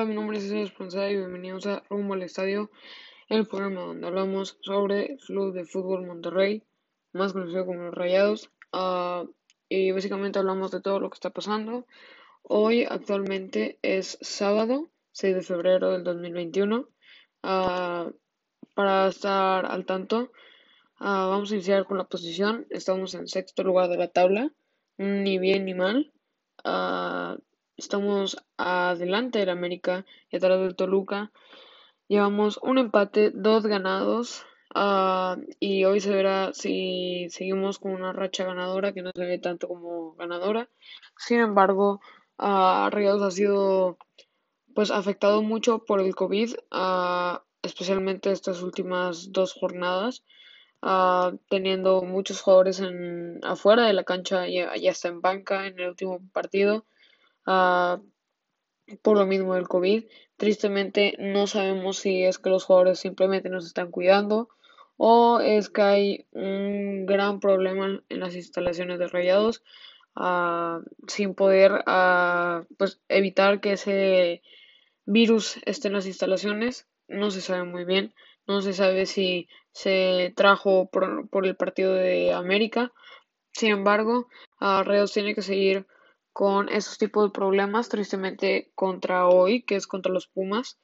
Hola, mi nombre es César Esponza y bienvenidos a Rumbo al Estadio, el programa donde hablamos sobre Club de Fútbol Monterrey, más conocido como los Rayados, uh, y básicamente hablamos de todo lo que está pasando. Hoy actualmente es sábado, 6 de febrero del 2021. Uh, para estar al tanto, uh, vamos a iniciar con la posición. Estamos en sexto lugar de la tabla, ni bien ni mal. Estamos adelante del América y atrás del Toluca. Llevamos un empate, dos ganados. Uh, y hoy se verá si seguimos con una racha ganadora que no se ve tanto como ganadora. Sin embargo, uh, ha sido pues afectado mucho por el COVID, uh, especialmente estas últimas dos jornadas, teniendo muchos jugadores en, afuera de la cancha y ya está en banca en el último partido. Ah, por lo mismo del COVID. Tristemente no sabemos si es que los jugadores simplemente nos están cuidando o es que hay un gran problema en las instalaciones de Rayados uh, sin poder uh, pues evitar que ese virus esté en las instalaciones. No se sabe muy bien. No se sabe si se trajo por, por el partido de América. Sin embargo, uh, Rayados tiene que seguir con esos tipos de problemas, tristemente contra hoy, que es contra los Pumas.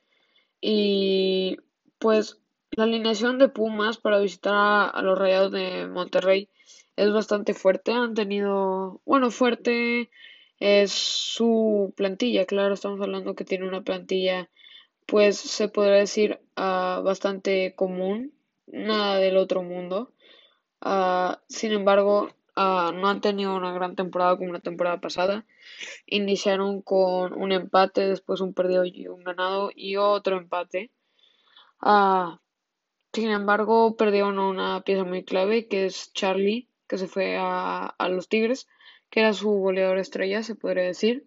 Y pues la alineación de Pumas para visitar a, los Rayados de Monterrey es bastante fuerte. Han tenido, bueno, fuerte es su plantilla, claro, estamos hablando que tiene una plantilla, pues se podría decir uh, bastante común, nada del otro mundo. Uh, sin embargo, Ah, no han tenido una gran temporada como la temporada pasada. Iniciaron con un empate, después un perdido y un ganado y otro empate. Uh, sin embargo, perdieron una pieza muy clave que es Charlie, que se fue a, a los Tigres, que era su goleador estrella, se podría decir.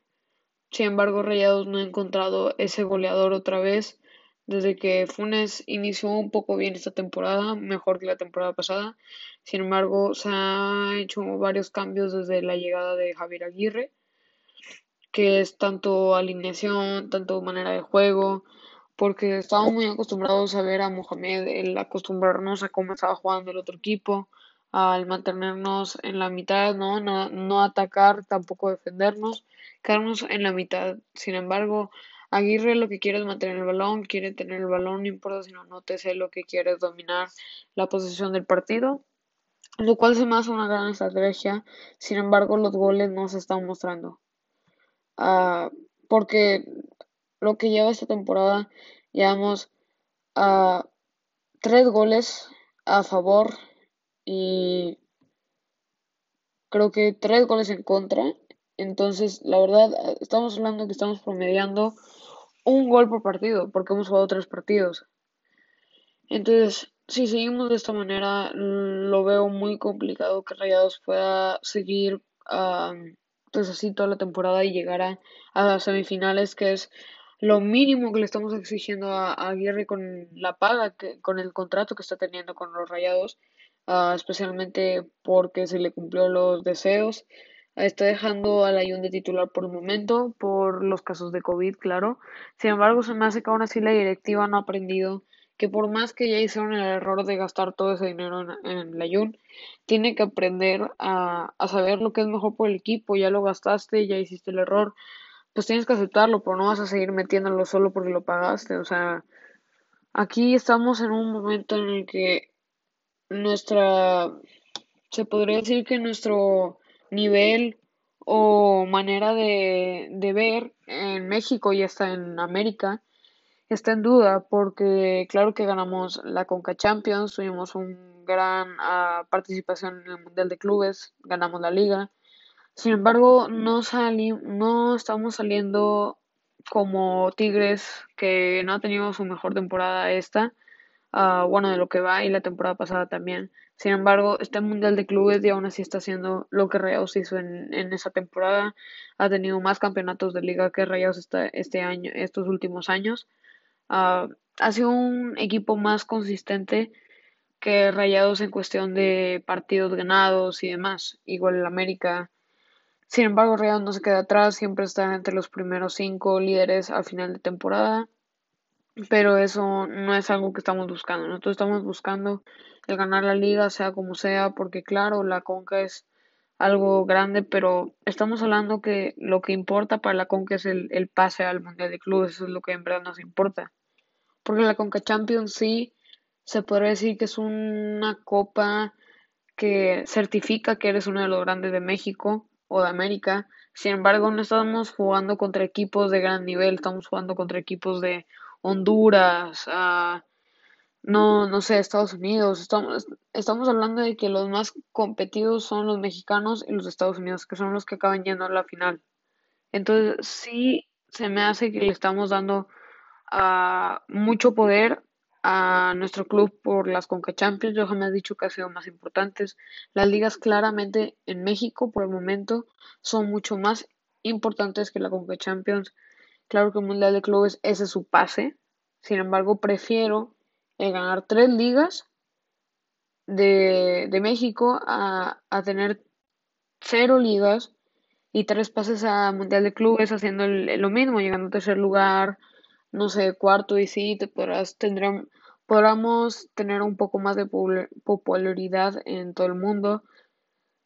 Sin embargo, Rayados no ha encontrado ese goleador otra vez desde que Funes inició un poco bien esta temporada, mejor que la temporada pasada. Sin embargo, se han hecho varios cambios desde la llegada de Javier Aguirre, que es tanto alineación, tanto manera de juego, porque estábamos muy acostumbrados a ver a Mohamed, el acostumbrarnos a cómo estaba jugando el otro equipo, al mantenernos en la mitad, ¿no? No, no atacar, tampoco defendernos, quedarnos en la mitad. Sin embargo, Aguirre lo que quiere es mantener el balón, quiere tener el balón, no importa si no, no te sé lo que quiere es dominar la posición del partido, lo cual se me hace una gran estrategia. Sin embargo, los goles no se están mostrando. Uh, porque lo que lleva esta temporada, llevamos a tres goles a favor y creo que tres goles en contra. Entonces, la verdad, estamos hablando que estamos promediando un gol por partido, porque hemos jugado tres partidos. Entonces, si seguimos de esta manera, lo veo muy complicado que Rayados pueda seguir pues así toda la temporada y llegar a, a, semifinales, que es lo mínimo que le estamos exigiendo a, Aguirre con la paga, que, con el contrato que está teniendo con los Rayados, ah, especialmente porque se le cumplió los deseos está dejando a la de titular por el momento, por los casos de COVID, claro. Sin embargo, se me hace que aún así la directiva no ha aprendido que por más que ya hicieron el error de gastar todo ese dinero en, la Jun, tiene que aprender a, a, saber lo que es mejor por el equipo. Ya lo gastaste, ya hiciste el error, pues tienes que aceptarlo, pero no vas a seguir metiéndolo solo porque lo pagaste. O sea, aquí estamos en un momento en el que nuestra, se podría decir que nuestro nivel o manera de, de ver en México y hasta en América está en duda porque claro que ganamos la Conca Champions, tuvimos una gran uh, participación en el Mundial de Clubes, ganamos la liga. Sin embargo, no, sali no estamos saliendo como Tigres, que no ha tenido su mejor temporada esta, uh, bueno, de lo que va y la temporada pasada también. Sin embargo, este Mundial de Clubes y aún así está haciendo lo que Rayados hizo en, en esa temporada. Ha tenido más campeonatos de liga que Rayados este, este año, estos últimos años. Uh, ha sido un equipo más consistente que Rayados en cuestión de partidos ganados y demás. Igual el América. Sin embargo, Rayados no se queda atrás, siempre está entre los primeros cinco líderes al final de temporada. Pero eso no es algo que estamos buscando. Nosotros estamos buscando el ganar la liga, sea como sea, porque claro, la Conca es algo grande, pero estamos hablando que lo que importa para la Conca es el, el pase al Mundial de Clubes, eso es lo que en verdad nos importa. Porque la Conca Champions sí se podría decir que es una copa que certifica que eres uno de los grandes de México, o de América. Sin embargo, no estamos jugando contra equipos de gran nivel, estamos jugando contra equipos de Honduras, no, no sé, Estados Unidos. Estamos, estamos hablando de que los más competidos son los mexicanos y los Estados Unidos, que son los que acaban yendo a la final. Entonces, sí se me hace que le estamos dando uh, mucho poder a nuestro club por las Conca Champions. Yo jamás he dicho que ha sido más importantes. Las ligas claramente en México por el momento son mucho más importantes que la Conca Champions. Claro que el Mundial de Clubes ese es su pase. Sin embargo, prefiero ganar tres ligas de, de México a, a, tener cero ligas y tres pases a Mundial de Clubes haciendo lo mismo, llegando a tercer lugar, no sé, cuarto y sí, te podrás, tendrán, podamos tener un poco más de popularidad en todo el mundo.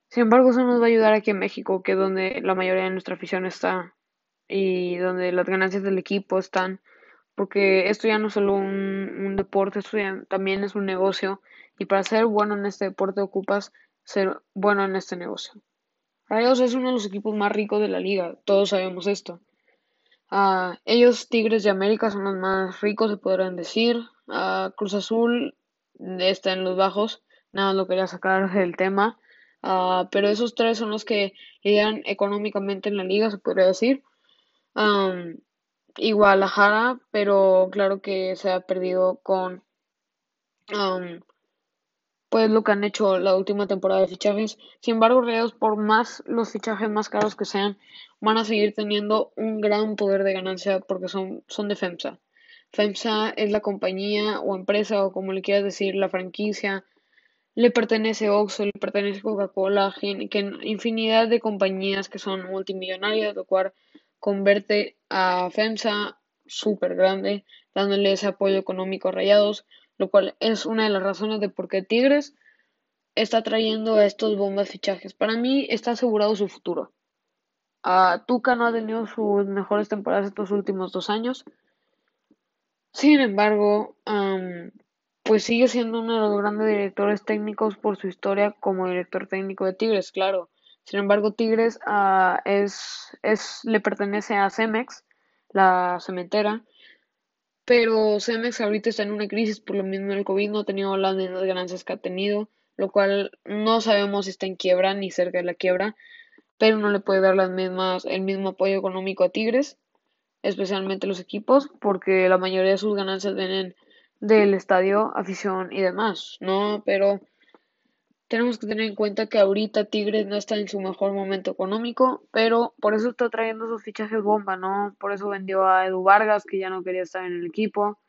Sin embargo, eso nos va a ayudar aquí en México, que es donde la mayoría de nuestra afición está y donde las ganancias del equipo están, porque esto ya no es solo un, un deporte, esto ya también es un negocio y para ser bueno en este deporte ocupas ser bueno en este negocio. Rayos es uno de los equipos más ricos de la liga, todos sabemos esto. Uh, ellos, Tigres de América, son los más ricos, se podrán decir. Uh, Cruz Azul está en los bajos, nada más lo quería sacar del tema. Uh, pero esos tres son los que lideran económicamente en la liga, se podría decir. Um, y Guadalajara, pero claro que se ha perdido con um, pues lo que han hecho la última temporada de fichajes. Sin embargo, Rayados, por más los fichajes más caros que sean, van a seguir teniendo un gran poder de ganancia porque son, son de FEMSA. FEMSA es la compañía o empresa o como le quieras decir, la franquicia. Le pertenece Oxxo, le pertenece Coca-Cola, infinidad de compañías que son multimillonarias, lo cual convierte a FEMSA súper grande, dándole ese apoyo económico a Rayados lo cual es una de las razones de por qué Tigres está trayendo a estos bombas fichajes. Para mí está asegurado su futuro. Uh, Tuca no ha tenido sus mejores temporadas estos últimos dos años. Sin embargo, pues sigue siendo uno de los grandes directores técnicos por su historia como director técnico de Tigres, claro. Sin embargo, Tigres uh, es, es, le pertenece a Cemex, la cementera, pero Cemex ahorita está en una crisis por lo mismo del COVID, no ha tenido las mismas ganancias que ha tenido, lo cual no sabemos si está en quiebra ni cerca de la quiebra, pero no le puede dar las mismas, el mismo apoyo económico a Tigres, especialmente los equipos, porque la mayoría de sus ganancias vienen del estadio, afición y demás, ¿no? Pero tenemos que tener en cuenta que ahorita Tigres no está en su mejor momento económico, pero por eso está trayendo sus fichajes bomba, ¿no? Por eso vendió a Edu Vargas, que ya no quería estar en el equipo.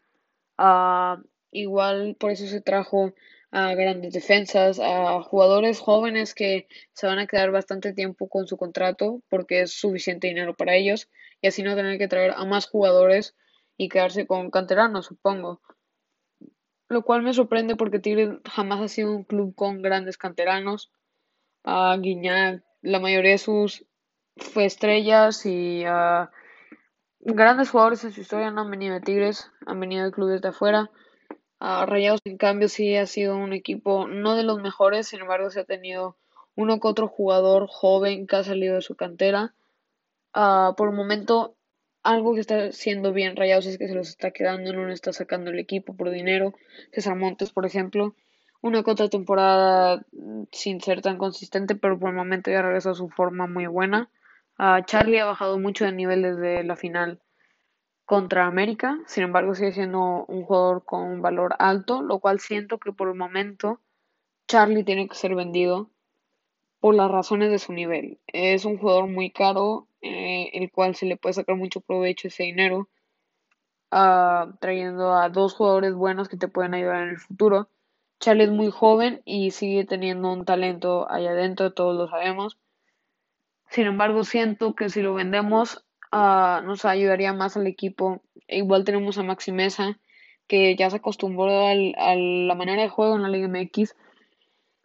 Uh, igual por eso se trajo a grandes defensas, a jugadores jóvenes que se van a quedar bastante tiempo con su contrato porque es suficiente dinero para ellos y así no tener que traer a más jugadores y quedarse con canteranos, supongo lo cual me sorprende porque Tigres jamás ha sido un club con grandes canteranos. A Guiñac, la mayoría de sus fue estrellas y uh, grandes jugadores en su historia no han venido de Tigres, han venido de clubes de afuera. Uh, Rayados, en cambio, sí ha sido un equipo no de los mejores, sin embargo, se ha tenido uno que otro jugador joven que ha salido de su cantera. Uh, por el momento, algo que está siendo bien Rayados es que se los está quedando, no le está sacando el equipo por dinero. César Montes, por ejemplo, una otra temporada sin ser tan consistente, pero por el momento ya regresó a su forma muy buena. Uh, Charlie ha bajado mucho de nivel desde la final contra América, sin embargo sigue siendo un jugador con un valor alto, lo cual siento que por el momento Charlie tiene que ser vendido por las razones de su nivel. Es un jugador muy caro eh, el cual se le puede sacar mucho provecho ese dinero, uh, trayendo a dos jugadores buenos que te pueden ayudar en el futuro. Charlie es muy joven y sigue teniendo un talento allá adentro, todos lo sabemos. Sin embargo, siento que si lo vendemos ah, nos ayudaría más al equipo. E igual tenemos a Maxi Mesa, que ya se acostumbró al- a la manera de juego en la Liga MX.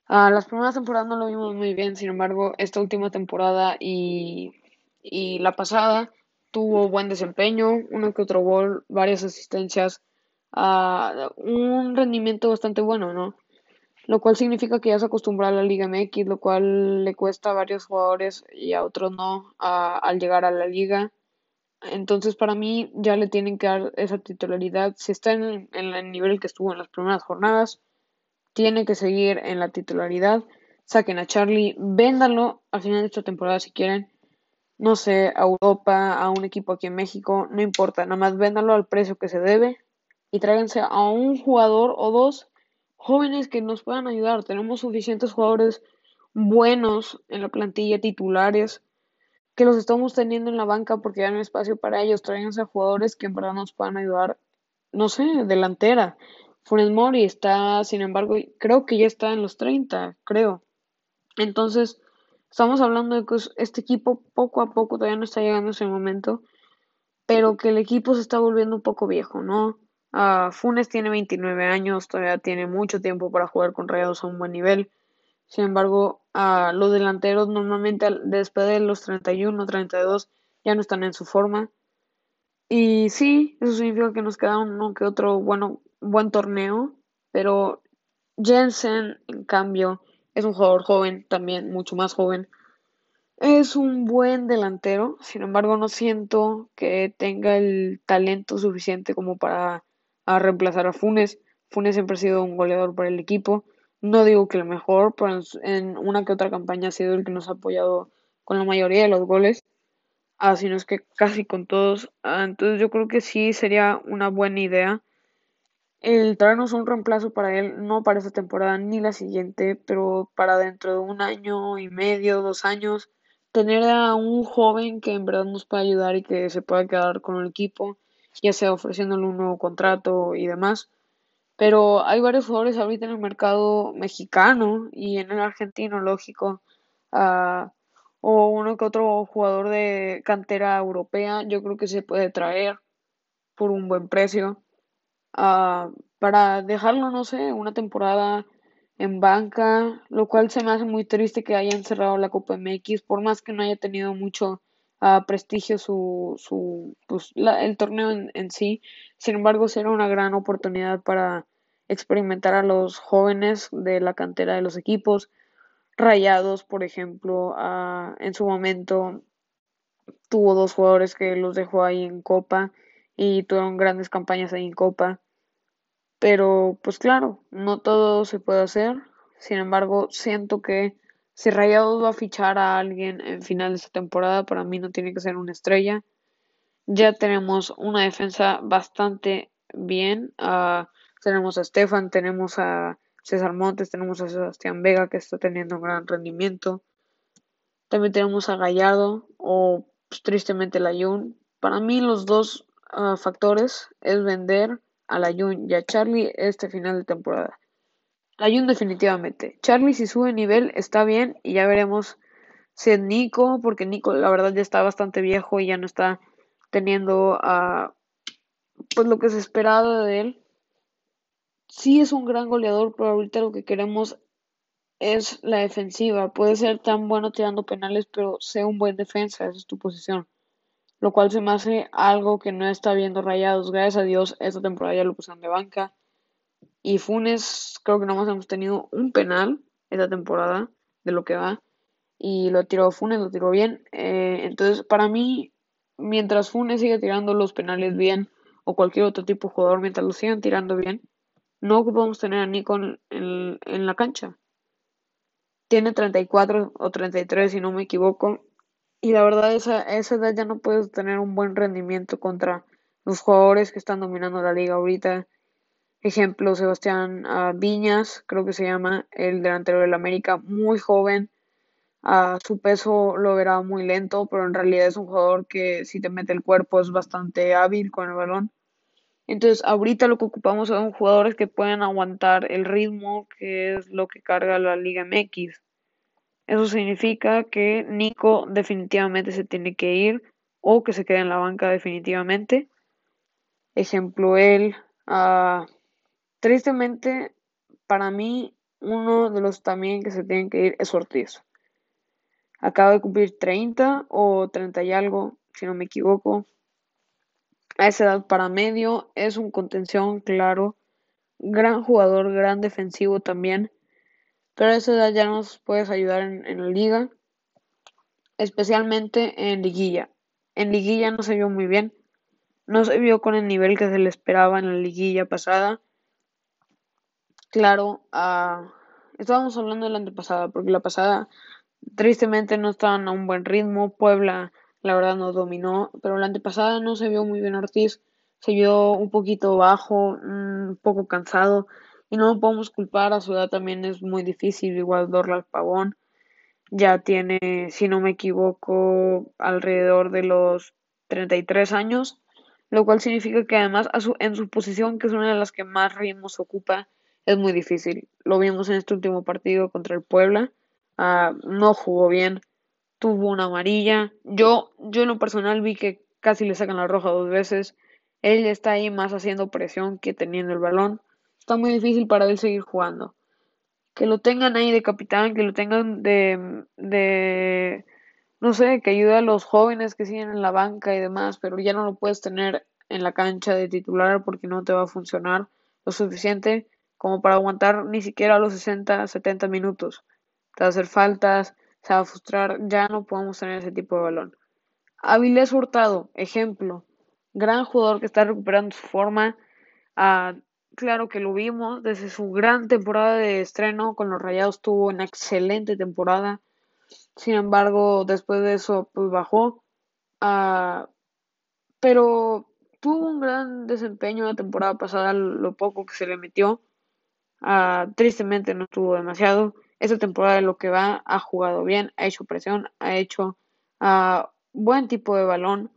Ah, las primeras temporadas no lo vimos muy bien, sin embargo, esta última temporada y, y la pasada tuvo buen desempeño, uno que otro gol, varias asistencias, ah, un rendimiento bastante bueno, ¿no? Lo cual significa que ya se acostumbra a la Liga MX, lo cual le cuesta a varios jugadores y a otros no ah, al llegar a la liga. Entonces, para mí, ya le tienen que dar esa titularidad. Si está en, en el nivel que estuvo en las primeras jornadas, tiene que seguir en la titularidad. Saquen a Charlie, véndanlo al final de esta temporada si quieren. No sé, a Europa, a un equipo aquí en México, no importa, nada más véndanlo al precio que se debe y tráiganse a un jugador o dos jóvenes que nos puedan ayudar. Tenemos suficientes jugadores buenos en la plantilla titulares que los estamos teniendo en la banca porque hay espacio para ellos. Tráiganse a jugadores que en verdad nos puedan ayudar, no sé, delantera. Funes Mori está, sin embargo, creo que ya está en los 30, creo. Entonces, estamos hablando de que este equipo poco a poco todavía no está llegando a ese momento, pero que el equipo se está volviendo un poco viejo, ¿no? Uh, Funes tiene 29 años, todavía tiene mucho tiempo para jugar con Rayados a un buen nivel. Sin embargo, uh, los delanteros normalmente después de los 31, 32 ya no están en su forma. Y sí, eso significa que nos queda uno que otro bueno, buen torneo, pero Jensen, en cambio, es un jugador joven, también mucho más joven. Es un buen delantero, sin embargo, no siento que tenga el talento suficiente como para reemplazar a Funes. Funes siempre ha sido un goleador para el equipo. No digo que el mejor, pero en una que otra campaña ha sido el que nos ha apoyado con la mayoría de los goles. Ah, sino es que casi con todos. Ah, entonces yo creo que sí sería una buena idea el traernos un reemplazo para él, no para esta temporada ni la siguiente, pero para dentro de un año y medio, dos años, tener a un joven que en verdad nos pueda ayudar y que se pueda quedar con el equipo, ya sea ofreciéndole un nuevo contrato y demás. Pero hay varios jugadores ahorita en el mercado mexicano y en el argentino, lógico. Uh, o uno que otro jugador de cantera europea, yo creo que se puede traer por un buen precio. Uh, para dejarlo, no sé, una temporada en banca, lo cual se me hace muy triste que hayan cerrado la Copa MX, por más que no haya tenido mucho uh, prestigio su, su pues, el torneo en, en, sí. Sin embargo, será una gran oportunidad para experimentar a los jóvenes de la cantera de los equipos. Rayados, por ejemplo, uh, en su momento tuvo dos jugadores que los dejó ahí en Copa y tuvieron grandes campañas ahí en Copa. Pero pues claro, no todo se puede hacer. Sin embargo, siento que si Rayados va a fichar a alguien en final de esta temporada, para mí no tiene que ser una estrella. Ya tenemos una defensa bastante bien. Uh, tenemos a Stefan, tenemos a César Montes, tenemos a Sebastián Vega que está teniendo un gran rendimiento. También tenemos a Gallardo o pues, tristemente la Jun. Para mí los dos factores es vender a la Jun y a Charlie este final de temporada. La Jun definitivamente. Charlie si sube nivel está bien y ya veremos si es Nico, porque Nico la verdad ya está bastante viejo y ya no está teniendo uh, pues lo que se esperaba de él. Sí es un gran goleador, pero ahorita lo que queremos es la defensiva. Puede ser tan bueno tirando penales, pero sea un buen defensa, esa es tu posición lo cual se me hace algo que no está viendo Rayados. Gracias a Dios, esta temporada ya lo pusieron de banca. Y Funes, creo que nomás hemos tenido un penal esta temporada de lo que va. Y lo tiró Funes, lo tiró bien. Eh, entonces, para mí, mientras Funes siga tirando los penales bien, o cualquier otro tipo de jugador, mientras lo sigan tirando bien, no podemos tener a Nico en, en, la cancha. Tiene 34 o 33, si no me equivoco, y la verdad, esa, esa edad ya no puedes tener un buen rendimiento contra los jugadores que están dominando la liga ahorita. Ejemplo, Sebastián uh, Viñas, creo que se llama, el delantero del América, muy joven. Uh, su peso lo verá muy lento, pero en realidad es un jugador que si te mete el cuerpo es bastante hábil con el balón. Entonces, ahorita lo que ocupamos son jugadores que pueden aguantar el ritmo, que es lo que carga la Liga MX. Eso significa que Nico definitivamente se tiene que ir o que se quede en la banca definitivamente. Ejemplo, él. Uh, tristemente, para mí, uno de los también que se tienen que ir es Ortiz. Acaba de cumplir 30 o 30 y algo, si no me equivoco. A esa edad para medio es un contención, claro. Gran jugador, gran defensivo también. Pero a esa edad ya nos puedes ayudar en, en la liga. Especialmente en liguilla. En liguilla no se vio muy bien. No se vio con el nivel que se le esperaba en la liguilla pasada. Claro, uh, estábamos hablando de la antepasada, porque la pasada tristemente no estaban a un buen ritmo. Puebla, la verdad, nos dominó, pero la antepasada no se vio muy bien Ortiz. Se vio un poquito bajo, un poco cansado. Y no lo podemos culpar, a su edad también es muy difícil, igual Dorla Pavón ya tiene, si no me equivoco, alrededor de los 33 años, lo cual significa que además en su posición, que es una de las que más ritmos ocupa, es muy difícil. Lo vimos en este último partido contra el Puebla, uh, no jugó bien, tuvo una amarilla. Yo, yo en lo personal vi que casi le sacan la roja dos veces. Él está ahí más haciendo presión que teniendo el balón. Está muy difícil para él seguir jugando que lo tengan ahí de capitán, que lo tengan de, de, no sé, que ayude a los jóvenes que siguen en la banca y demás, pero ya no lo puedes tener en la cancha de titular porque no te va a funcionar lo suficiente como para aguantar ni siquiera los 60, 70 minutos. Te va a hacer faltas, se va a frustrar, ya no podemos tener ese tipo de balón. Avilés Hurtado, ejemplo, gran jugador que está recuperando su forma, a claro que lo vimos desde su gran temporada de estreno con los Rayados tuvo una excelente temporada. Sin embargo, después de eso pues bajó. Uh, pero tuvo un gran desempeño la temporada pasada, lo poco que se le metió. Uh, tristemente no tuvo demasiado. Esta temporada de lo que va ha jugado bien, ha hecho presión, ha hecho uh, buen tipo de balón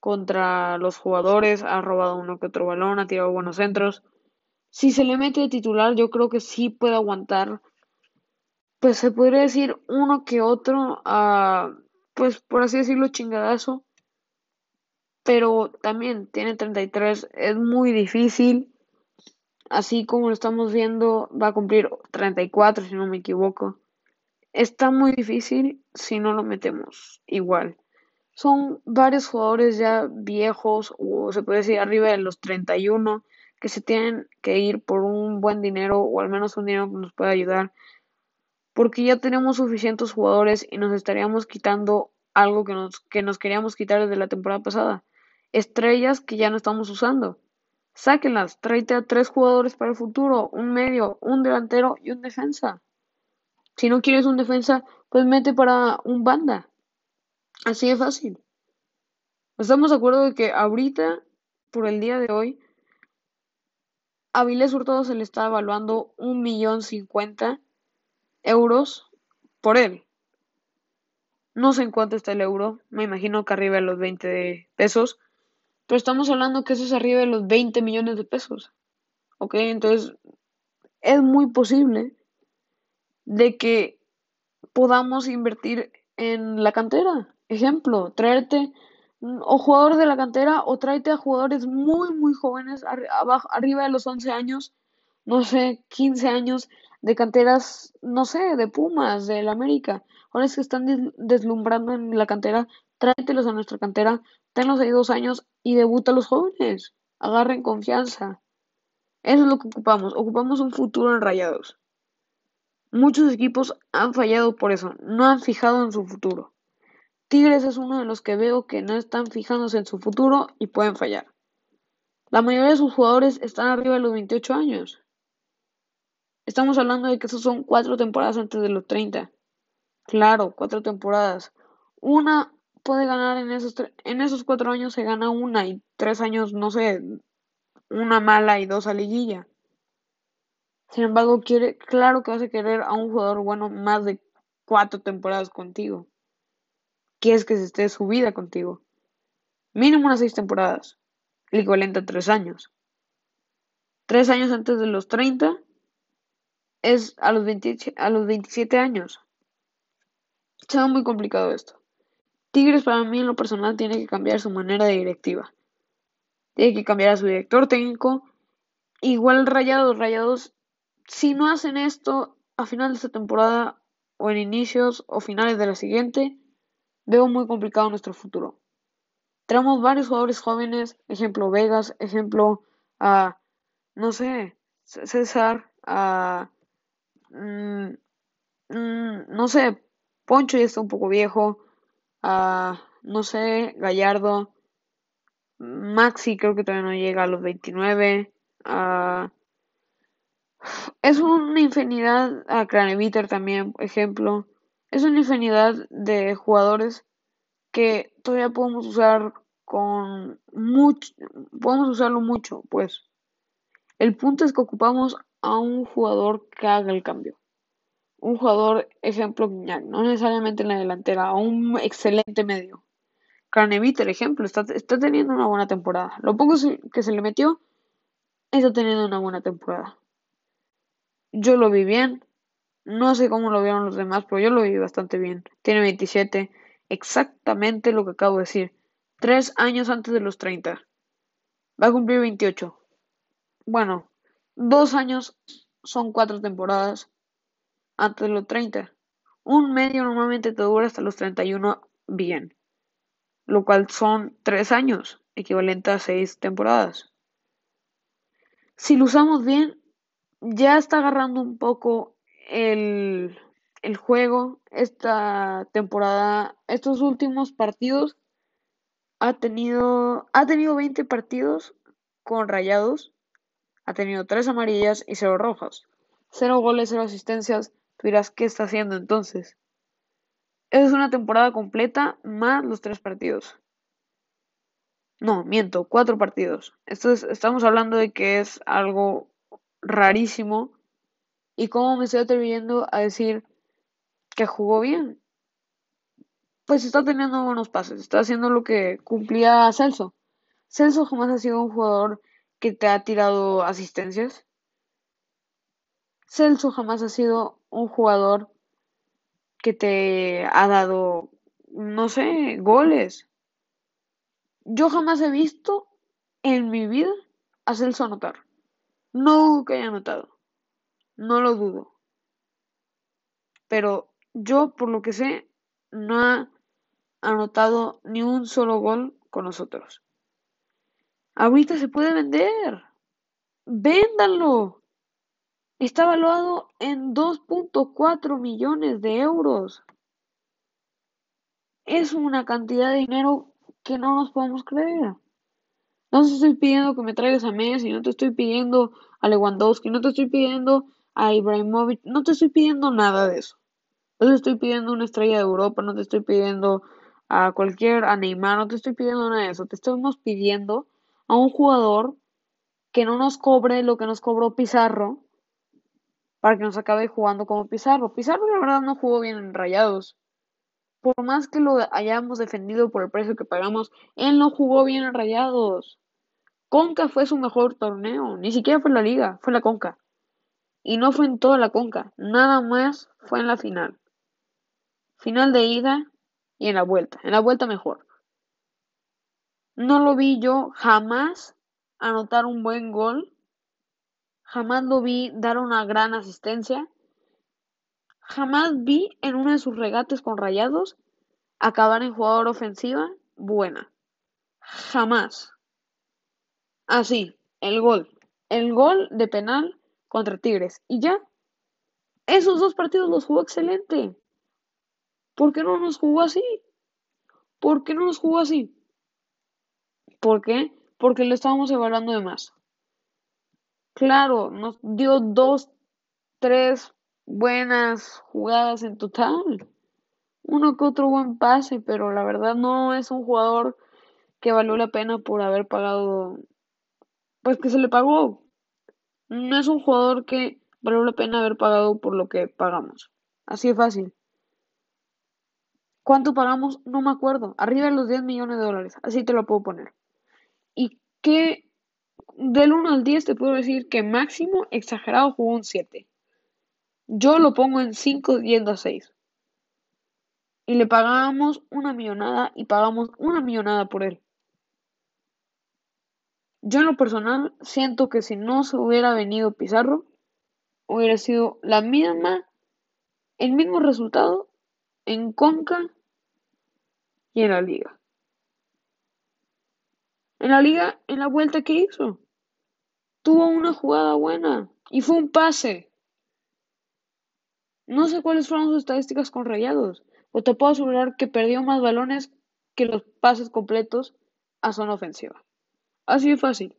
contra los jugadores, ha robado uno que otro balón, ha tirado buenos centros si se le mete de titular, yo creo que sí puede aguantar, pues se podría decir uno que otro, uh, pues por así decirlo, chingadazo. Pero también tiene 33, es muy difícil. Así como lo estamos viendo, va a cumplir 34, si no me equivoco. Está muy difícil si no lo metemos igual. Son varios jugadores ya viejos, o se puede decir arriba de los 31 que se tienen que ir por un buen dinero o al menos un dinero que nos pueda ayudar porque ya tenemos suficientes jugadores y nos estaríamos quitando algo que nos, que nos queríamos quitar desde la temporada pasada. Estrellas que ya no estamos usando. Sáquenlas, tráete a tres jugadores para el futuro, un medio, un delantero y un defensa. Si no quieres un defensa, pues mete para un banda. Así de fácil. Estamos de acuerdo de que ahorita, por el día de hoy, a Vilés Hurtado se le está evaluando un millón cincuenta euros por él. No sé en cuánto está el euro, me imagino que arriba de los 20 pesos, pero estamos hablando que eso es arriba de los 20 millones de pesos. ¿Ok? Entonces, es muy posible de que podamos invertir en la cantera. Ejemplo, traerte o jugadores de la cantera o tráete a jugadores muy, muy jóvenes, arriba de los 11 años, no sé, 15 años, de canteras, no sé, de Pumas, del América. Ahora es que están deslumbrando en la cantera, tráetelos a nuestra cantera, tenlos ahí dos años y debuta a los jóvenes. Agarren confianza. Eso es lo que ocupamos. Ocupamos un futuro en rayados. Muchos equipos han fallado por eso, no han fijado en su futuro. Tigres es uno de los que veo que no están fijándose en su futuro y pueden fallar. La mayoría de sus jugadores están arriba de los 28 años. Estamos hablando de que esos son cuatro temporadas antes de los 30. Claro, cuatro temporadas. Una puede ganar en esos, en esos cuatro años, se gana una y tres años, no sé, una mala y dos a liguilla. Sin embargo, quiere, claro que vas a querer a un jugador bueno más de cuatro temporadas contigo quieres que se esté su vida contigo. Mínimo unas seis temporadas, el equivalente a tres años. Tres años antes de los 30 es a los, a los 27 años. Se muy complicado esto. Tigres para mí en lo personal tiene que cambiar su manera de directiva. Tiene que cambiar a su director técnico. Igual Rayados, Rayados, si no hacen esto a final de esta temporada o en inicios o finales de la siguiente, veo muy complicado nuestro futuro. Tenemos varios jugadores jóvenes, ejemplo Vegas, ejemplo a, no sé, César, a, mm, mm, no sé, Poncho ya está un poco viejo, a, no sé, Gallardo, Maxi creo que todavía no llega a los 29. es una infinidad, a Craneviter también, ejemplo. Es una infinidad de jugadores que todavía podemos usar con mucho, podemos usarlo mucho, pues. El punto es que ocupamos a un jugador que haga el cambio. Un jugador, ejemplo, no necesariamente en la delantera, a un excelente medio. Carneviter, ejemplo, está, está teniendo una buena temporada. Lo poco que se le metió, está teniendo una buena temporada. Yo lo vi bien. No sé cómo lo vieron los demás, pero yo lo vi bastante bien. Tiene 27. Exactamente lo que acabo de decir. Tres años antes de los 30. Va a cumplir 28. Bueno, dos años son cuatro temporadas antes de los 30. Un medio normalmente te dura hasta los 31 bien lo cual son tres años, equivalente a seis temporadas. Si lo usamos bien, ya está agarrando un poco el, el juego esta temporada, estos últimos partidos. Ha tenido, ha tenido 20 partidos con rayados, ha tenido tres amarillas y cero rojas. Cero goles, cero asistencias. Tú dirás, ¿qué está haciendo entonces? Es una temporada completa más los tres partidos. No, miento, cuatro partidos. Esto estamos hablando de que es algo rarísimo. ¿Y cómo me estoy atreviendo a decir que jugó bien? Pues está teniendo buenos pases, está haciendo lo que cumplía Celso. Celso jamás ha sido un jugador que te ha tirado asistencias. Celso jamás ha sido un jugador que te ha dado, no sé, goles. Yo jamás he visto en mi vida a Celso anotar. No que haya anotado. No lo dudo. Pero yo, por lo que sé, no ha anotado ni un solo gol con nosotros. Ahorita se puede vender. Véndanlo. Está valuado en 2.4 millones de euros. Es una cantidad de dinero que no nos podemos creer. No te estoy pidiendo que me traigas a Messi, no te estoy pidiendo a Lewandowski, no te estoy pidiendo a Ibrahimovic, no te estoy pidiendo nada de eso. No te estoy pidiendo una estrella de Europa, no te estoy pidiendo a cualquier, a Neymar, no te estoy pidiendo nada de eso. Te estamos pidiendo a un jugador que no nos cobre lo que nos cobró Pizarro para que nos acabe jugando como Pizarro. Pizarro la verdad no jugó bien en Rayados. Por más que lo hayamos defendido por el precio que pagamos, él no jugó bien en Rayados. Conca fue su mejor torneo, ni siquiera fue la liga, fue la Conca. Y no fue en toda la Conca, nada más fue en la final. Final de ida y en la vuelta, en la vuelta mejor. No lo vi yo jamás anotar un buen gol Jamás lo vi dar una gran asistencia. Jamás vi en uno de sus regates con rayados acabar en jugador ofensiva buena. Jamás. Así, el gol. El gol de penal contra Tigres. Y ya. Esos dos partidos los jugó excelente. ¿Por qué no nos jugó así? ¿Por qué no nos jugó así? ¿Por qué? Porque lo estábamos evaluando de más. Claro, nos dio dos, tres buenas jugadas en total. Uno que otro buen pase, pero la verdad no es un jugador que valió la pena por haber pagado, pues que se le pagó. No es un jugador que valió la pena haber pagado por lo que pagamos. Así de fácil. ¿Cuánto pagamos? No me acuerdo. Arriba de los 10 millones de dólares. Así te lo puedo poner. ¿Y qué del 1 al 10 te puedo decir que máximo exagerado jugó un 7. Yo lo pongo en 5 yendo a 6. y le pagábamos una millonada y pagamos una millonada por él. Yo en lo personal siento que si no se hubiera venido Pizarro, hubiera sido la misma, el mismo resultado en Conca y en la liga. En la liga, en la vuelta que hizo, tuvo una jugada buena y fue un pase. No sé cuáles fueron sus estadísticas con Rayados, o te puedo asegurar que perdió más balones que los pases completos a zona ofensiva. Así de fácil.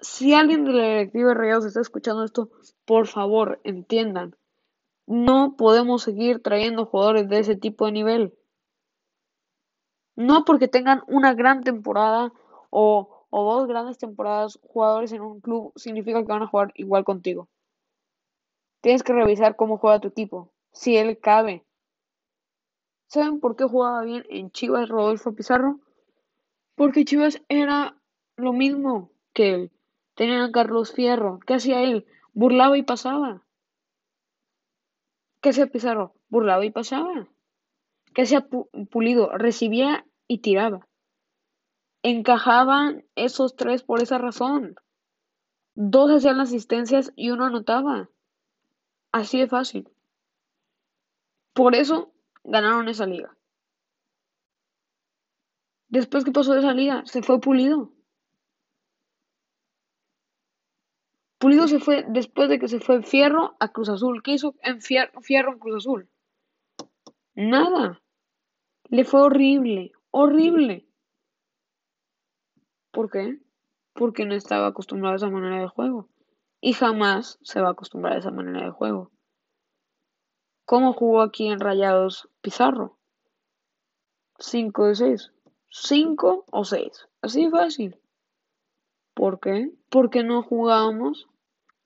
Si alguien de la directiva de Rayados está escuchando esto, por favor, entiendan. No podemos seguir trayendo jugadores de ese tipo de nivel. No porque tengan una gran temporada o, o dos grandes temporadas jugadores en un club significa que van a jugar igual contigo. Tienes que revisar cómo juega tu equipo, si él cabe. ¿Saben por qué jugaba bien en Chivas Rodolfo Pizarro? Porque Chivas era lo mismo que él. Tenían a Carlos Fierro. ¿Qué hacía él? Burlaba y pasaba. ¿Qué hacía Pizarro? Burlaba y pasaba. ¿Qué hacía Pulido? Recibía y tiraba. Encajaban esos tres por esa razón. Dos hacían asistencias y uno anotaba. Así de fácil. Por eso ganaron esa liga. Después que pasó de esa liga, se fue Pulido. Pulido se fue después de que se fue Fierro a Cruz Azul. ¿Qué hizo en Fierro, Fierro en Cruz Azul? Nada. Le fue horrible, horrible. ¿Por qué? Porque no estaba acostumbrado a esa manera de juego. Y jamás se va a acostumbrar a esa manera de juego. ¿Cómo jugó aquí en Rayados Pizarro? 5 de 6. 5 o 6. Así fácil. ¿Por qué? Porque no jugamos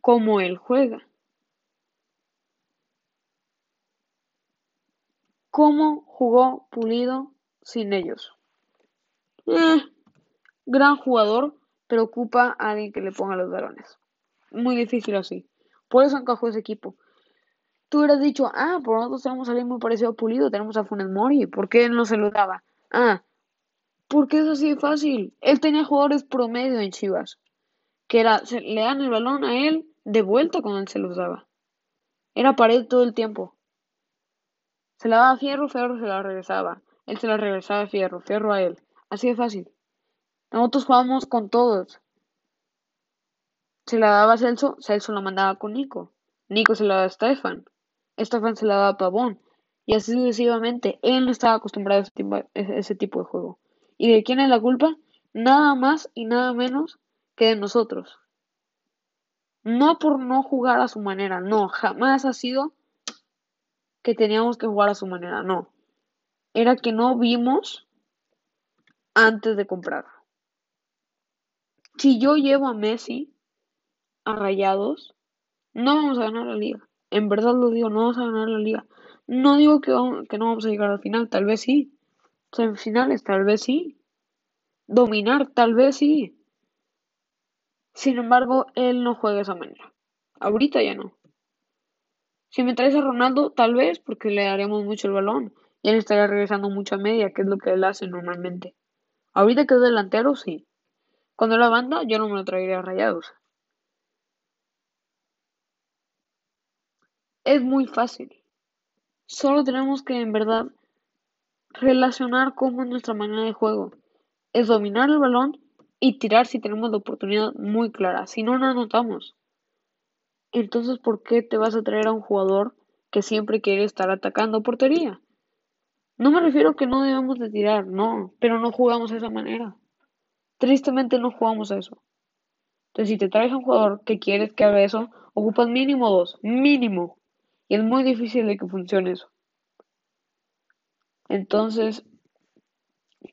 como él juega. ¿Cómo jugó Pulido sin ellos? Eh, gran jugador, pero ocupa a alguien que le ponga los balones. Muy difícil así. Por eso encajó ese equipo. Tú hubieras dicho, ah, por nosotros tenemos a alguien muy parecido a Pulido, tenemos a Funes Mori, ¿por qué él no se lo daba? Ah, porque es así de fácil. Él tenía jugadores promedio en Chivas, que era, le dan el balón a él de vuelta cuando él se los daba. Era pared todo el tiempo. Se la daba a Fierro, Fierro se la regresaba. Él se la regresaba a Fierro, Fierro a él. Así de fácil. Nosotros jugábamos con todos. Se la daba a Celso, Celso la mandaba con Nico. Nico se la daba a Stefan. Stefan se la daba a Pavón. Y así sucesivamente. Él no estaba acostumbrado a ese tipo de juego. ¿Y de quién es la culpa? Nada más y nada menos que de nosotros. No por no jugar a su manera, no, jamás ha sido que teníamos que jugar a su manera, no. Era que no vimos antes de comprar. Si yo llevo a Messi a Rayados, no vamos a ganar la liga. En verdad lo digo, no vamos a ganar la liga. No digo que, que no vamos a llegar al final, tal vez sí. Semifinales, tal vez sí. Dominar, tal vez sí. Sin embargo, él no juega de esa manera. Ahorita ya no. Si me traes a Ronaldo, tal vez porque le daremos mucho el balón y él estaría regresando mucha media, que es lo que él hace normalmente. Ahorita que es delantero, sí. Cuando la banda, yo no me lo traería a rayados. Es muy fácil. Solo tenemos que, en verdad, relacionar cómo es nuestra manera de juego. Es dominar el balón y tirar si tenemos la oportunidad muy clara. Si no, no anotamos. Entonces, ¿por qué te vas a traer a un jugador que siempre quiere estar atacando portería? No me refiero a que no debemos de tirar, no, pero no jugamos de esa manera. Tristemente no jugamos a eso. Entonces, si te traes a un jugador que quieres que haga eso, ocupas mínimo dos, mínimo. Y es muy difícil de que funcione eso. Entonces,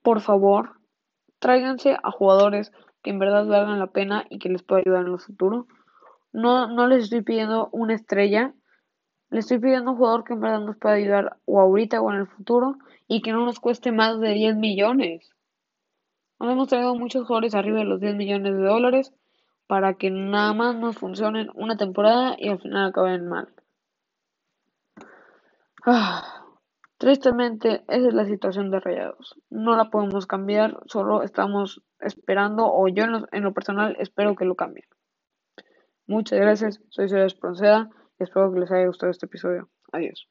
por favor, tráiganse a jugadores que en verdad valgan la pena y que les pueda ayudar en el futuro. No, no les estoy pidiendo una estrella, les estoy pidiendo un jugador que en verdad nos pueda ayudar o ahorita o en el futuro y que no nos cueste más de 10 millones. Nos hemos traído muchos jugadores arriba de los 10 millones de dólares para que nada más nos funcionen una temporada y al final acaben mal. Ah, Tristemente, esa es la situación de Rayados. No la podemos cambiar, solo estamos esperando, o yo en lo, personal espero que lo cambien. Muchas gracias, soy Sergio Espronceda y espero que les haya gustado este episodio. Adiós.